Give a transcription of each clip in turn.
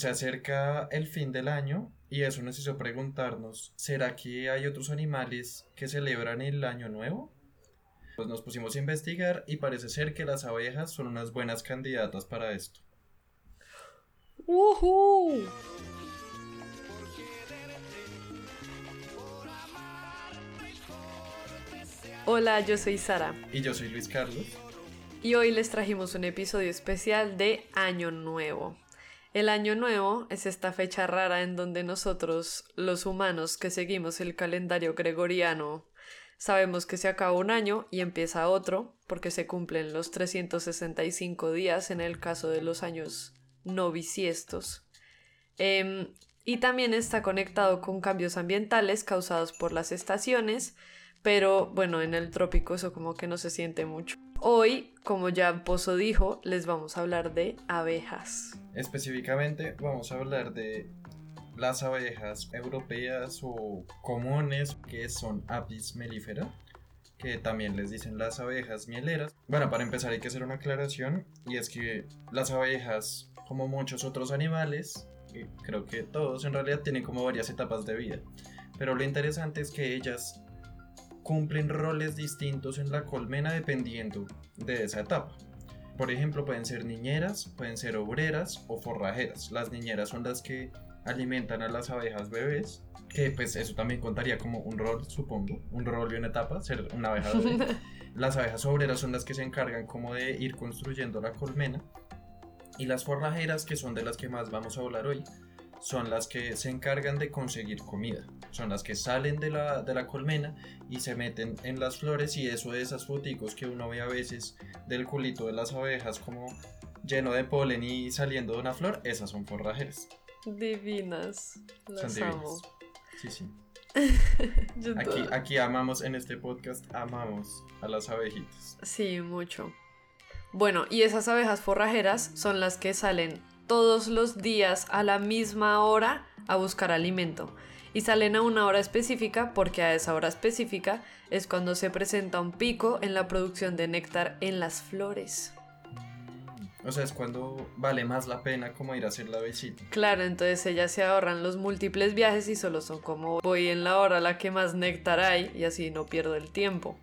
Se acerca el fin del año y eso nos hizo preguntarnos, ¿será que hay otros animales que celebran el año nuevo? Pues nos pusimos a investigar y parece ser que las abejas son unas buenas candidatas para esto. ¡Woohoo! Hola, yo soy Sara. Y yo soy Luis Carlos. Y hoy les trajimos un episodio especial de Año Nuevo. El Año Nuevo es esta fecha rara en donde nosotros, los humanos que seguimos el calendario gregoriano, sabemos que se acaba un año y empieza otro, porque se cumplen los 365 días en el caso de los años no bisiestos. Em, y también está conectado con cambios ambientales causados por las estaciones, pero bueno, en el trópico eso como que no se siente mucho. Hoy, como ya Pozo dijo, les vamos a hablar de abejas. Específicamente vamos a hablar de las abejas europeas o comunes que son Apis mellifera, que también les dicen las abejas mieleras. Bueno, para empezar hay que hacer una aclaración y es que las abejas, como muchos otros animales, y creo que todos en realidad tienen como varias etapas de vida. Pero lo interesante es que ellas cumplen roles distintos en la colmena dependiendo de esa etapa. Por ejemplo, pueden ser niñeras, pueden ser obreras o forrajeras. Las niñeras son las que alimentan a las abejas bebés, que pues eso también contaría como un rol, supongo, un rol y una etapa, ser una abeja bebé. las abejas obreras son las que se encargan como de ir construyendo la colmena. Y las forrajeras, que son de las que más vamos a hablar hoy, son las que se encargan de conseguir comida. Son las que salen de la, de la colmena y se meten en las flores y eso de esas foticos que uno ve a veces del culito de las abejas como lleno de polen y saliendo de una flor, esas son forrajeras. Divinas. Las son amo. divinas. Sí, sí. Aquí, aquí amamos en este podcast, amamos a las abejitas. Sí, mucho. Bueno, y esas abejas forrajeras son las que salen todos los días a la misma hora a buscar alimento. Y salen a una hora específica porque a esa hora específica es cuando se presenta un pico en la producción de néctar en las flores. O sea, es cuando vale más la pena como ir a hacer la visita. Claro, entonces ellas se ahorran los múltiples viajes y solo son como voy en la hora a la que más néctar hay y así no pierdo el tiempo.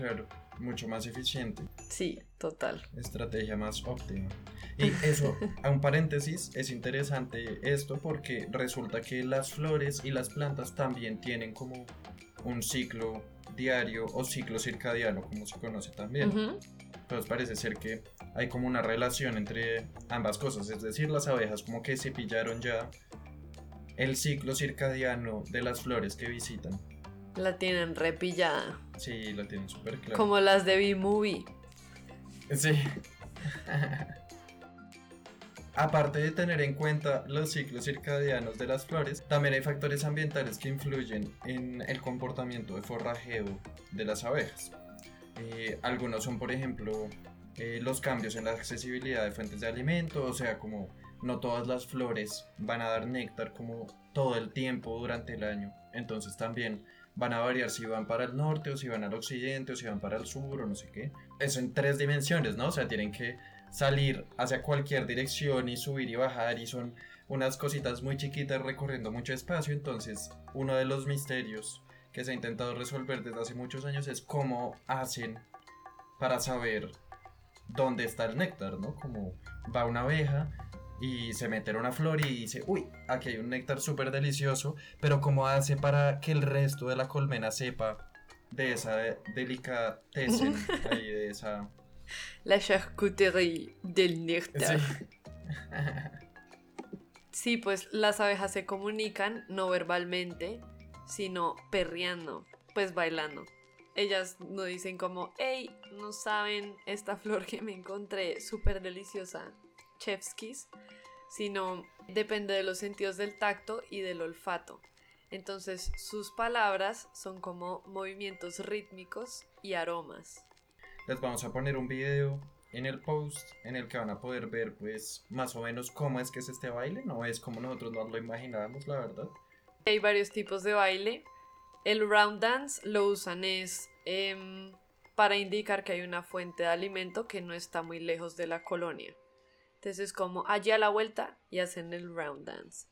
Claro, mucho más eficiente. Sí, total. estrategia más óptima. Y eso, a un paréntesis, es interesante esto porque resulta que las flores y las plantas también tienen como un ciclo diario o ciclo circadiano, como se conoce también. Ujú. Entonces parece ser que hay como una relación entre ambas cosas, es decir, las abejas como que se pillaron ya el ciclo circadiano de las flores que visitan. La tienen repillada. Sí, la tienen súper claro. Como las de B-Movie. Sí. Aparte de tener en cuenta los ciclos circadianos de las flores, también hay factores ambientales que influyen en el comportamiento de forrajeo de las abejas. Eh, algunos son, por ejemplo, eh, los cambios en la accesibilidad de fuentes de alimento, o sea, como no todas las flores van a dar néctar como todo el tiempo durante el año. Entonces también van a variar si van para el norte o si van al occidente o si van para el sur o no sé qué. Eso en tres dimensiones, ¿no? O sea, tienen que salir hacia cualquier dirección y subir y bajar y son unas cositas muy chiquitas recorriendo mucho espacio. Entonces, uno de los misterios que se ha intentado resolver desde hace muchos años es cómo hacen para saber dónde está el néctar, ¿no? Como va una abeja y se mete en una flor y dice, uy, aquí hay un néctar súper delicioso, pero ¿cómo hace para que el resto de la colmena sepa de esa delicatessen, ahí, de esa... La charcuterie del néctar. Sí. Sí, pues las abejas se comunican no verbalmente, sino perreando, pues bailando. Ellas no dicen como, hey, no saben esta flor que me encontré súper deliciosa, chefskis, sino depende de los sentidos del tacto y del olfato. Entonces sus palabras son como movimientos rítmicos y aromas. Les vamos a poner un video en el post en el que van a poder ver pues más o menos cómo es que es este baile, no es como nosotros nos lo imaginábamos, la verdad. Hay varios tipos de baile. El round dance lo usan es em, para indicar que hay una fuente de alimento que no está muy lejos de la colonia. Entonces es como allí a la vuelta y hacen el round dance.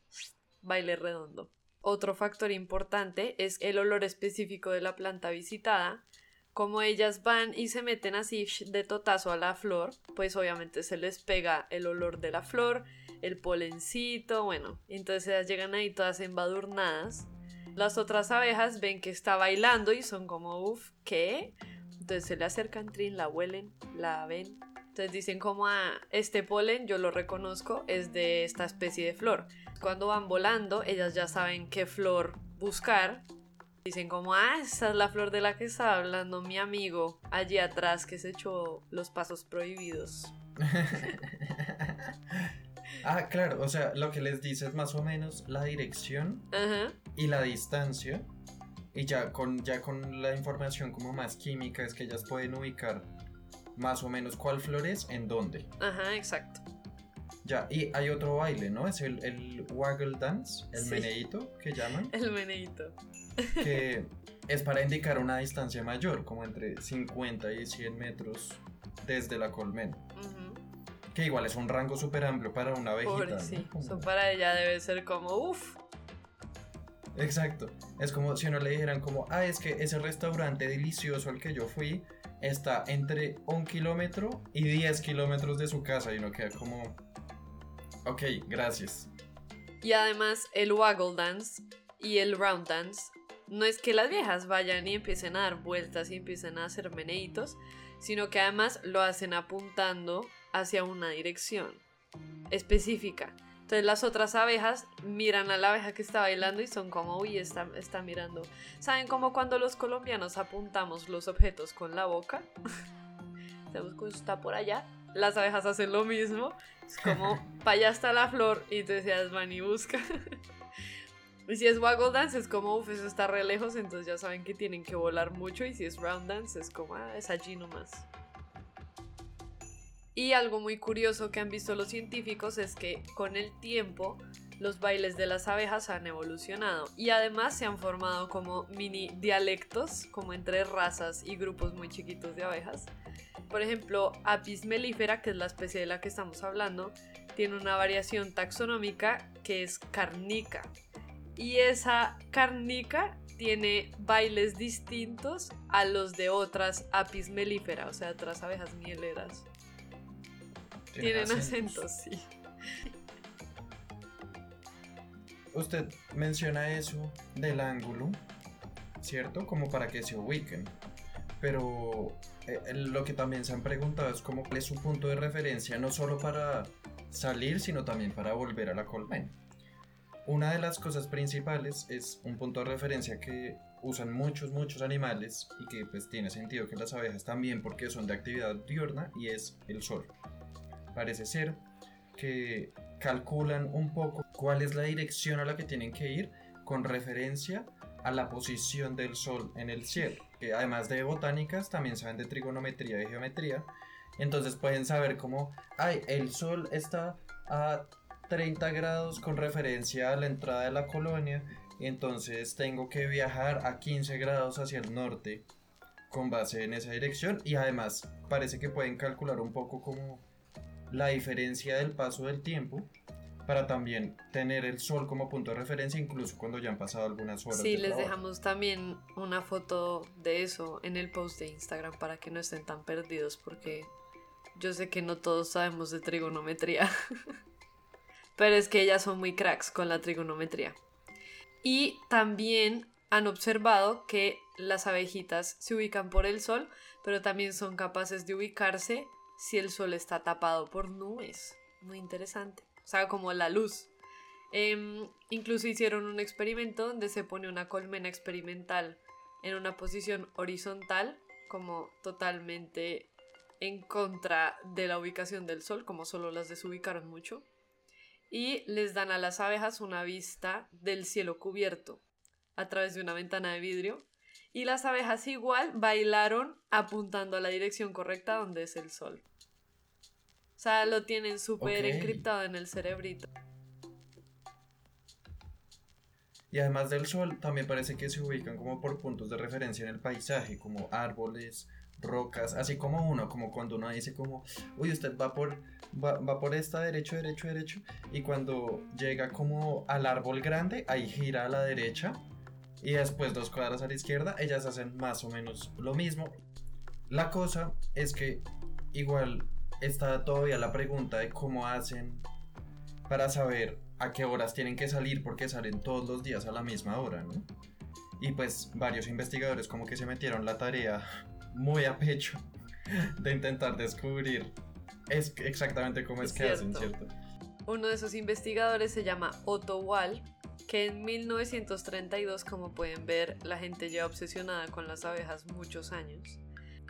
Baile redondo. Otro factor importante es el olor específico de la planta visitada. Como ellas van y se meten así de totazo a la flor, pues obviamente se les pega el olor de la flor, el polencito, bueno, entonces ellas llegan ahí todas embadurnadas. Las otras abejas ven que está bailando y son como, uff, ¿qué? Entonces se le acercan, trin, la huelen, la ven. Entonces dicen como, ah, este polen yo lo reconozco, es de esta especie de flor. Cuando van volando, ellas ya saben qué flor buscar. Dicen como, ah, esa es la flor de la que está hablando mi amigo allí atrás que se echó los pasos prohibidos. ah, claro, o sea, lo que les dice es más o menos la dirección y la distancia. Y ya con, ya con la información como más química es que ellas pueden ubicar más o menos cuál flor es en dónde. Ajá, exacto. Ya, y hay otro baile, ¿no? Es el, el waggle dance, el meneito que llaman. El meneito. Que es para indicar una distancia mayor, como entre 50 y 100 metros desde la colmena. Que igual es un rango súper amplio para una abejita. sí. Eso para ella debe ser como, uff. Exacto. Es como si uno le dijeran como, ah, es que ese restaurante delicioso al que yo fui está entre un kilómetro y 10 kilómetros de su casa y uno queda como, ok, gracias. Y además el waggle dance y el round dance no es que las viejas vayan y empiecen a dar vueltas y empiecen a hacer meneitos, sino que además lo hacen apuntando hacia una dirección específica. Entonces las otras abejas miran a la abeja que está bailando y son como, uy, está, está mirando. ¿Saben como cuando los colombianos apuntamos los objetos con la boca? Sabemos que está por allá. Las abejas hacen lo mismo. Es como, para allá está la flor y te decías, van y busca. y si es waggle dance es como, uff, eso está re lejos, entonces ya saben que tienen que volar mucho. Y si es round dance es como, ah, es allí nomás. Y algo muy curioso que han visto los científicos es que con el tiempo los bailes de las abejas han evolucionado y además se han formado como mini dialectos, como entre razas y grupos muy chiquitos de abejas. Por ejemplo, Apis mellifera, que es la especie de la que estamos hablando, tiene una variación taxonómica que es carnica. Y esa carnica tiene bailes distintos a los de otras Apis mellifera, o sea, otras abejas mieleras. Tienen acentos, sí. Usted menciona eso del ángulo, ¿cierto? Como para que se ubiquen. Pero eh, lo que también se han preguntado es cómo es su punto de referencia, no solo para salir, sino también para volver a la colmena. Una de las cosas principales es un punto de referencia que usan muchos, muchos animales y que pues tiene sentido que las abejas también porque son de actividad diurna y es el sol parece ser que calculan un poco cuál es la dirección a la que tienen que ir con referencia a la posición del Sol en el cielo. Que además de botánicas, también saben de trigonometría y geometría. Entonces pueden saber cómo, ay, el Sol está a 30 grados con referencia a la entrada de la colonia. Y entonces tengo que viajar a 15 grados hacia el norte con base en esa dirección. Y además parece que pueden calcular un poco como la diferencia del paso del tiempo para también tener el sol como punto de referencia incluso cuando ya han pasado algunas horas. Sí, les dejamos también una foto de eso en el post de Instagram para que no estén tan perdidos porque yo sé que no todos sabemos de trigonometría, pero es que ellas son muy cracks con la trigonometría. Y también han observado que las abejitas se ubican por el sol, pero también son capaces de ubicarse si el sol está tapado por nubes. Muy interesante. O sea, como la luz. Em, incluso hicieron un experimento donde se pone una colmena experimental en una posición horizontal, como totalmente en contra de la ubicación del sol, como solo las desubicaron mucho. Y les dan a las abejas una vista del cielo cubierto a través de una ventana de vidrio y las abejas igual bailaron apuntando a la dirección correcta donde es el sol. O sea, lo tienen súper encriptado en el cerebrito. Y además del sol, también parece que se ubican como por puntos de referencia en el paisaje, como árboles rocas, así como uno, como cuando uno dice como, uy, usted va por, va, va, por esta derecho, derecho, derecho, y cuando llega como al árbol grande, ahí gira a la derecha, y después dos cuadras a la izquierda, ellas hacen más o menos lo mismo. La cosa es que igual está todavía la pregunta de cómo hacen para saber a qué horas tienen que salir porque salen todos los días a la misma hora, ¿no? Y pues varios investigadores como que se metieron la tarea muy a pecho de intentar descubrir es exactamente cómo es, que hacen, ¿cierto? Uno de esos investigadores se llama Otto Wall, que en 1932, como pueden ver, la gente lleva obsesionada con las abejas muchos años.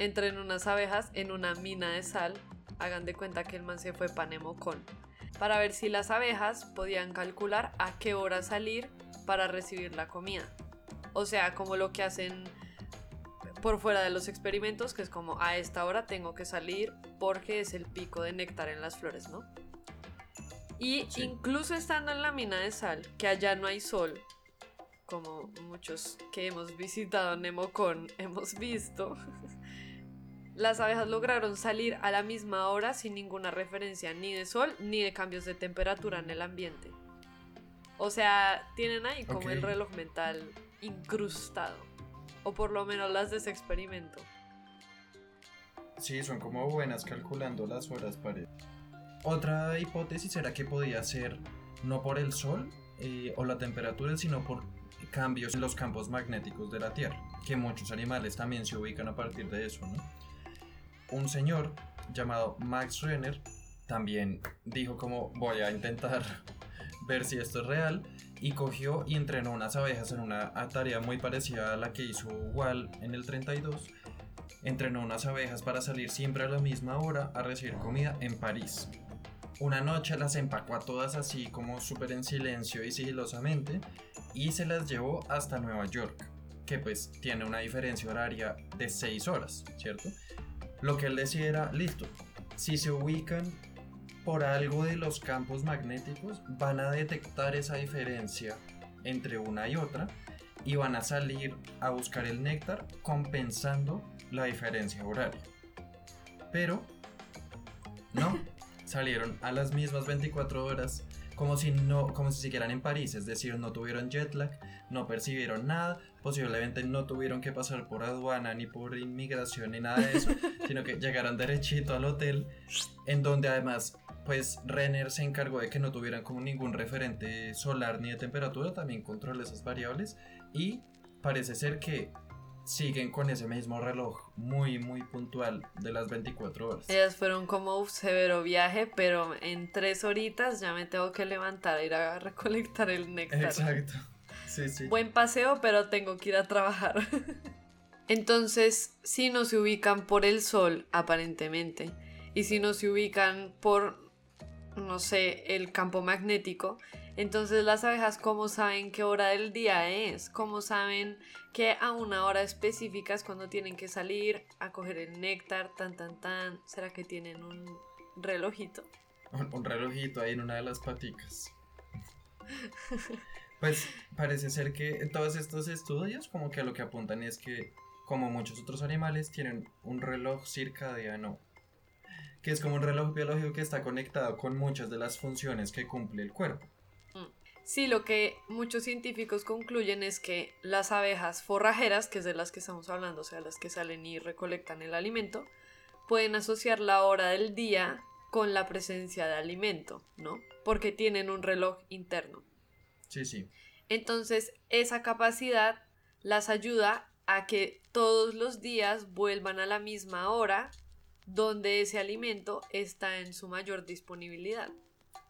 Entró en unas abejas en una mina de sal, hagan de cuenta que el man se fue panemocón, para ver si las abejas podían calcular a qué hora salir para recibir la comida. O sea, como lo que hacen por fuera de los experimentos, que es como a esta hora tengo que salir porque es el pico de néctar en las flores, ¿no? Y incluso estando en la mina de sal, que allá no hay sol, como muchos que hemos visitado Nemocon hemos visto, las abejas lograron salir a la misma hora sin ninguna referencia ni de sol ni de cambios de temperatura en el ambiente. O sea, tienen ahí como el reloj mental incrustado. O por lo menos las de ese experimento. Sí, son como buenas calculando las horas para... Otra hipótesis era que podía ser no por el sol eh, o la temperatura, sino por cambios en los campos magnéticos de la Tierra, que muchos animales también se ubican a partir de eso, ¿no? Un señor llamado Max Renner también dijo como voy a intentar ver si esto es real y cogió y entrenó unas abejas en una tarea muy parecida a la que hizo Wall en el 32. Entrenó unas abejas para salir siempre a la misma hora a recibir comida en París. Una noche las empacó a todas así como súper en silencio y sigilosamente y se las llevó hasta Nueva York, que pues tiene una diferencia horaria de 6 horas, ¿cierto? Lo que él decía era, listo, si se ubican por algo de los campos magnéticos van a detectar esa diferencia entre una y otra y van a salir a buscar el néctar compensando la diferencia horaria. Pero no, salieron a las mismas 24 horas como si no como si siguieran en París, es decir, no tuvieron jet lag, no percibieron nada, posiblemente no tuvieron que pasar por aduana ni por inmigración ni nada de eso, sino que llegaron derechito al hotel en donde además pues Renner se encargó de que no tuvieran como ningún referente solar ni de temperatura, también controla esas variables y parece ser que siguen con ese mismo reloj muy muy puntual de las 24 horas. Ellas fueron como un severo viaje, pero en tres horitas ya me tengo que levantar, ir a recolectar el néctar. Exacto. Sí, sí. Buen paseo, pero tengo que ir a trabajar. Entonces, si no se ubican por el sol, aparentemente, y si no se ubican por no sé, el campo magnético. Entonces las abejas, ¿cómo saben qué hora del día es? ¿Cómo saben que a una hora específica es cuando tienen que salir a coger el néctar? Tan, tan, tan. ¿Será que tienen un relojito? Un, relojito ahí en una de las paticas. Pues parece ser que todos estos estudios como que a lo que apuntan es que como muchos otros animales tienen un reloj circadiano que es como un reloj biológico que está conectado con muchas de las funciones que cumple el cuerpo. Mm. Sí, lo que muchos científicos concluyen es que las abejas forrajeras, que es de las que estamos hablando, o sea, las que salen y recolectan el alimento, pueden asociar la hora del día con la presencia de alimento, ¿no? Porque tienen un reloj interno. Sí, sí. Entonces, esa capacidad las ayuda a que todos los días vuelvan a la misma hora donde ese alimento está en su mayor disponibilidad.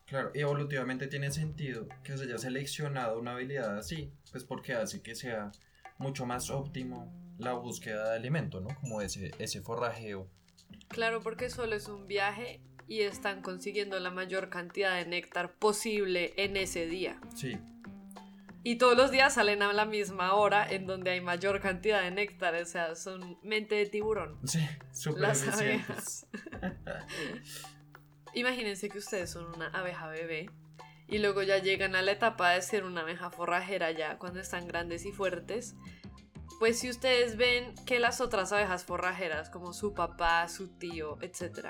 Claro, y evolutivamente tiene sentido que se haya seleccionado una habilidad así, pues porque hace que sea mucho más óptimo la búsqueda de alimento, ¿no? Como ese, ese forrajeo. Claro, porque solo es un viaje y están consiguiendo la mayor cantidad de néctar posible en ese día. Sí, y todos los días salen a la misma hora en donde hay mayor cantidad de néctar, o sea, son mente de tiburón. Sí, súper Las abejas. Imagínense que ustedes son una abeja bebé y luego ya llegan a la etapa de ser una abeja forrajera ya cuando están grandes y fuertes. pues si ustedes ven que las otras abejas forrajeras, como su papá, su tío, etc.,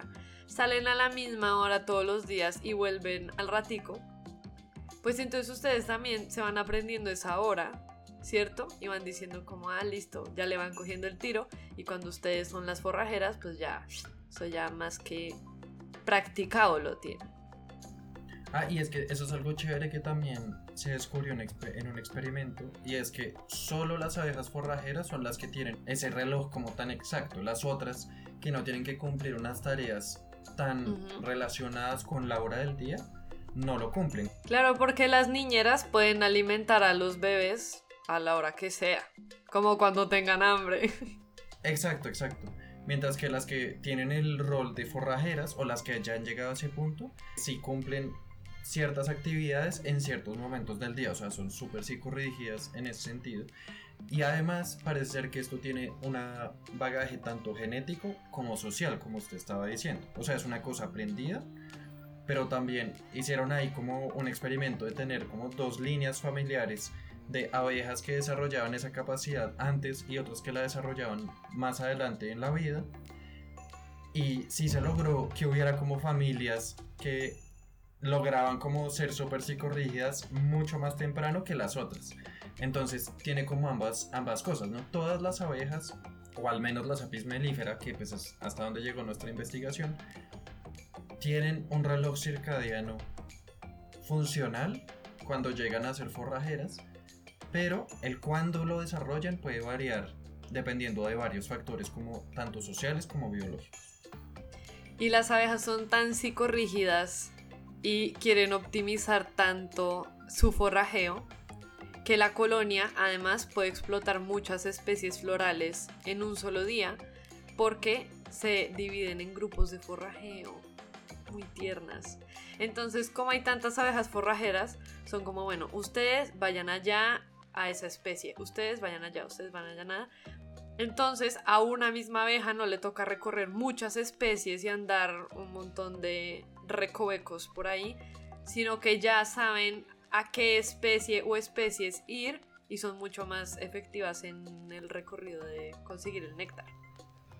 salen a la misma hora todos los días y vuelven al ratico, pues entonces ustedes también se van aprendiendo esa hora, ¿cierto? Y van diciendo como, ah, listo, ya le van cogiendo el tiro y cuando ustedes son las forrajeras, pues ya, eso ya más que practicado lo tienen. Ah, y es que eso es algo chévere que también se descubrió en, un experimento y es que solo las abejas forrajeras son las que tienen ese reloj como tan exacto. Las otras que no tienen que cumplir unas tareas tan relacionadas con la hora del día, no lo cumplen. Claro, porque las niñeras pueden alimentar a los bebés a la hora que sea, como cuando tengan hambre. Exacto, exacto. Mientras que las que tienen el rol de forrajeras o las que ya han llegado a ese punto, sí cumplen ciertas actividades en ciertos momentos del día, o sea, son súper psicorrígidas en ese sentido. Y además parece ser que esto tiene un bagaje tanto genético como social, como usted estaba diciendo. O sea, es una cosa aprendida, pero también hicieron ahí como un experimento de tener como dos líneas familiares de abejas que desarrollaban esa capacidad antes y otras que la desarrollaban más adelante en la vida. Y sí se logró que hubiera como familias que lograban como ser súper psicorrígidas mucho más temprano que las otras. Entonces tiene como ambas, ambas cosas, ¿no? Todas las abejas, o al menos las apis mellifera, que pues es hasta donde llegó nuestra investigación, tienen un reloj circadiano funcional cuando llegan a ser forrajeras, pero el cuándo lo desarrollan puede variar dependiendo de varios factores como tanto sociales como biológicos. Y las abejas son tan psicorrígidas y quieren optimizar tanto su forrajeo que la colonia además puede explotar muchas especies florales en un solo día porque se dividen en grupos de forrajeo muy tiernas. Entonces, como hay tantas abejas forrajeras, son como, bueno, ustedes vayan allá a esa especie, ustedes vayan allá, ustedes van allá nada. Entonces, a una misma abeja no le toca recorrer muchas especies y andar un montón de recovecos por ahí, sino que ya saben a qué especie o especies ir y son mucho más efectivas en el recorrido de conseguir el néctar.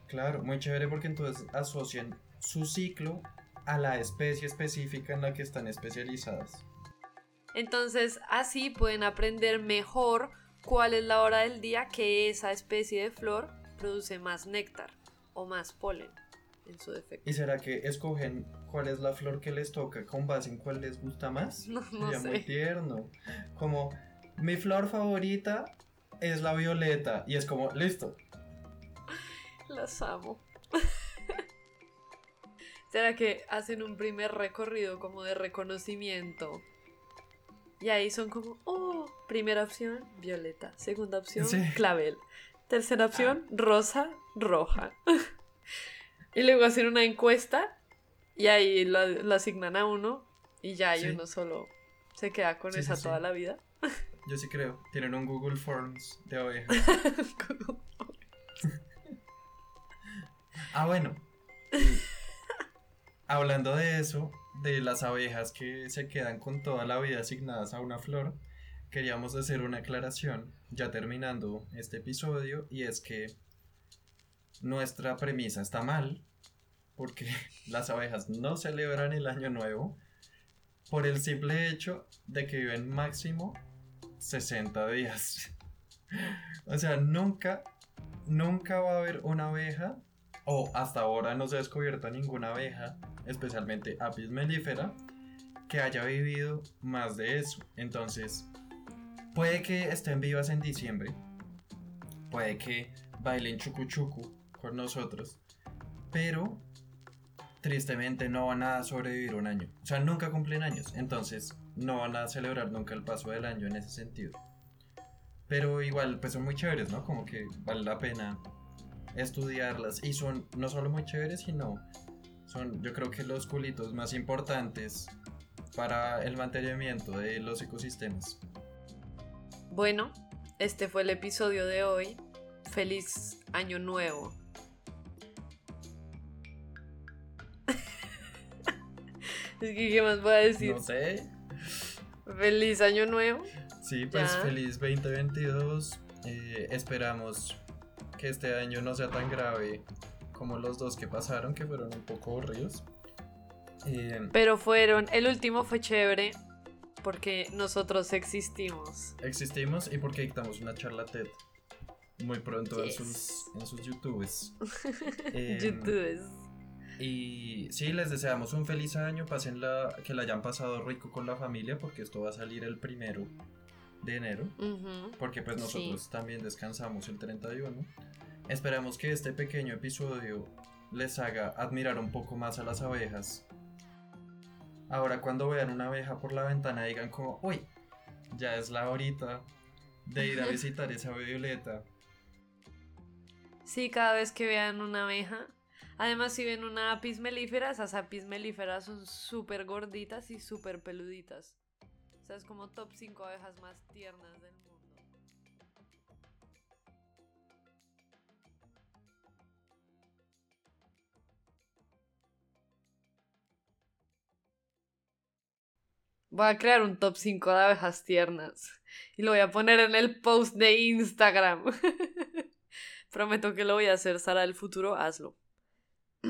Claro, muy chévere porque entonces asocian su ciclo a la especie específica en la que están especializadas. Entonces así pueden aprender mejor cuál es la hora del día que esa especie de flor produce más néctar o más polen en su defecto. ¿Y será que escogen cuál es la flor que les toca con base en cuál les gusta más? No, no sé. muy tierno. Como mi flor favorita es la violeta y es como, listo. Las amo. ¿Será que hacen un primer recorrido como de reconocimiento? Y ahí son como, oh, primera opción, violeta. Segunda opción, clavel. Tercera opción, rosa, roja. Y luego hacen una encuesta y ahí la, asignan a uno y ya hay uno solo se queda con esa toda la vida. Yo sí creo. Tienen un Google Forms de ovejas. ah, bueno. Hablando de eso, de las abejas que se quedan con toda la vida asignadas a una flor, queríamos hacer una aclaración, ya terminando este episodio, y es que nuestra premisa está mal, porque las abejas no celebran el año nuevo por el simple hecho de que viven máximo 60 días. o sea, nunca, nunca va a haber una abeja, o hasta ahora no se ha descubierto ninguna abeja, especialmente apis mellifera, que haya vivido más de eso. Entonces, puede que estén vivas en diciembre, puede que bailen chucu chucu con nosotros, pero tristemente no van a sobrevivir un año. O sea, nunca cumplen años. Entonces, no van a celebrar nunca el paso del año en ese sentido. Pero igual, pues son muy chéveres, ¿no? Como que vale la pena estudiarlas. Y son no solo muy chéveres, sino son, yo creo que los culitos más importantes para el mantenimiento de los ecosistemas. Bueno, este fue el episodio de hoy. Feliz año nuevo. ¿qué más voy a decir? No sé. Feliz año nuevo. Sí, pues feliz 2022. Eh, esperamos que este año no sea tan grave como los dos que pasaron, que fueron un poco aburridos. Eh, Pero fueron, el último fue chévere porque nosotros existimos. existimos y porque dictamos una charla TED muy pronto Yes. en sus, en sus YouTubes. Em, YouTubes. Y sí, les deseamos un feliz año, pasen la, que la hayan pasado rico con la familia, porque esto va a salir el primero de enero, porque pues Sí. nosotros también descansamos el 31. Esperamos que este pequeño episodio les haga admirar un poco más a las abejas. Ahora cuando vean una abeja por la ventana digan como, uy, ya es la horita de ir a visitar esa violeta. Sí, cada vez que vean una abeja. Además, si ven una apis melífera, esas apis melíferas son súper gorditas y súper peluditas. Sea, es como top 5 abejas más tiernas del mundo. Voy a crear un top 5 de abejas tiernas. Y lo voy a poner en el post de Instagram. Prometo que lo voy a hacer, Sara del futuro, hazlo.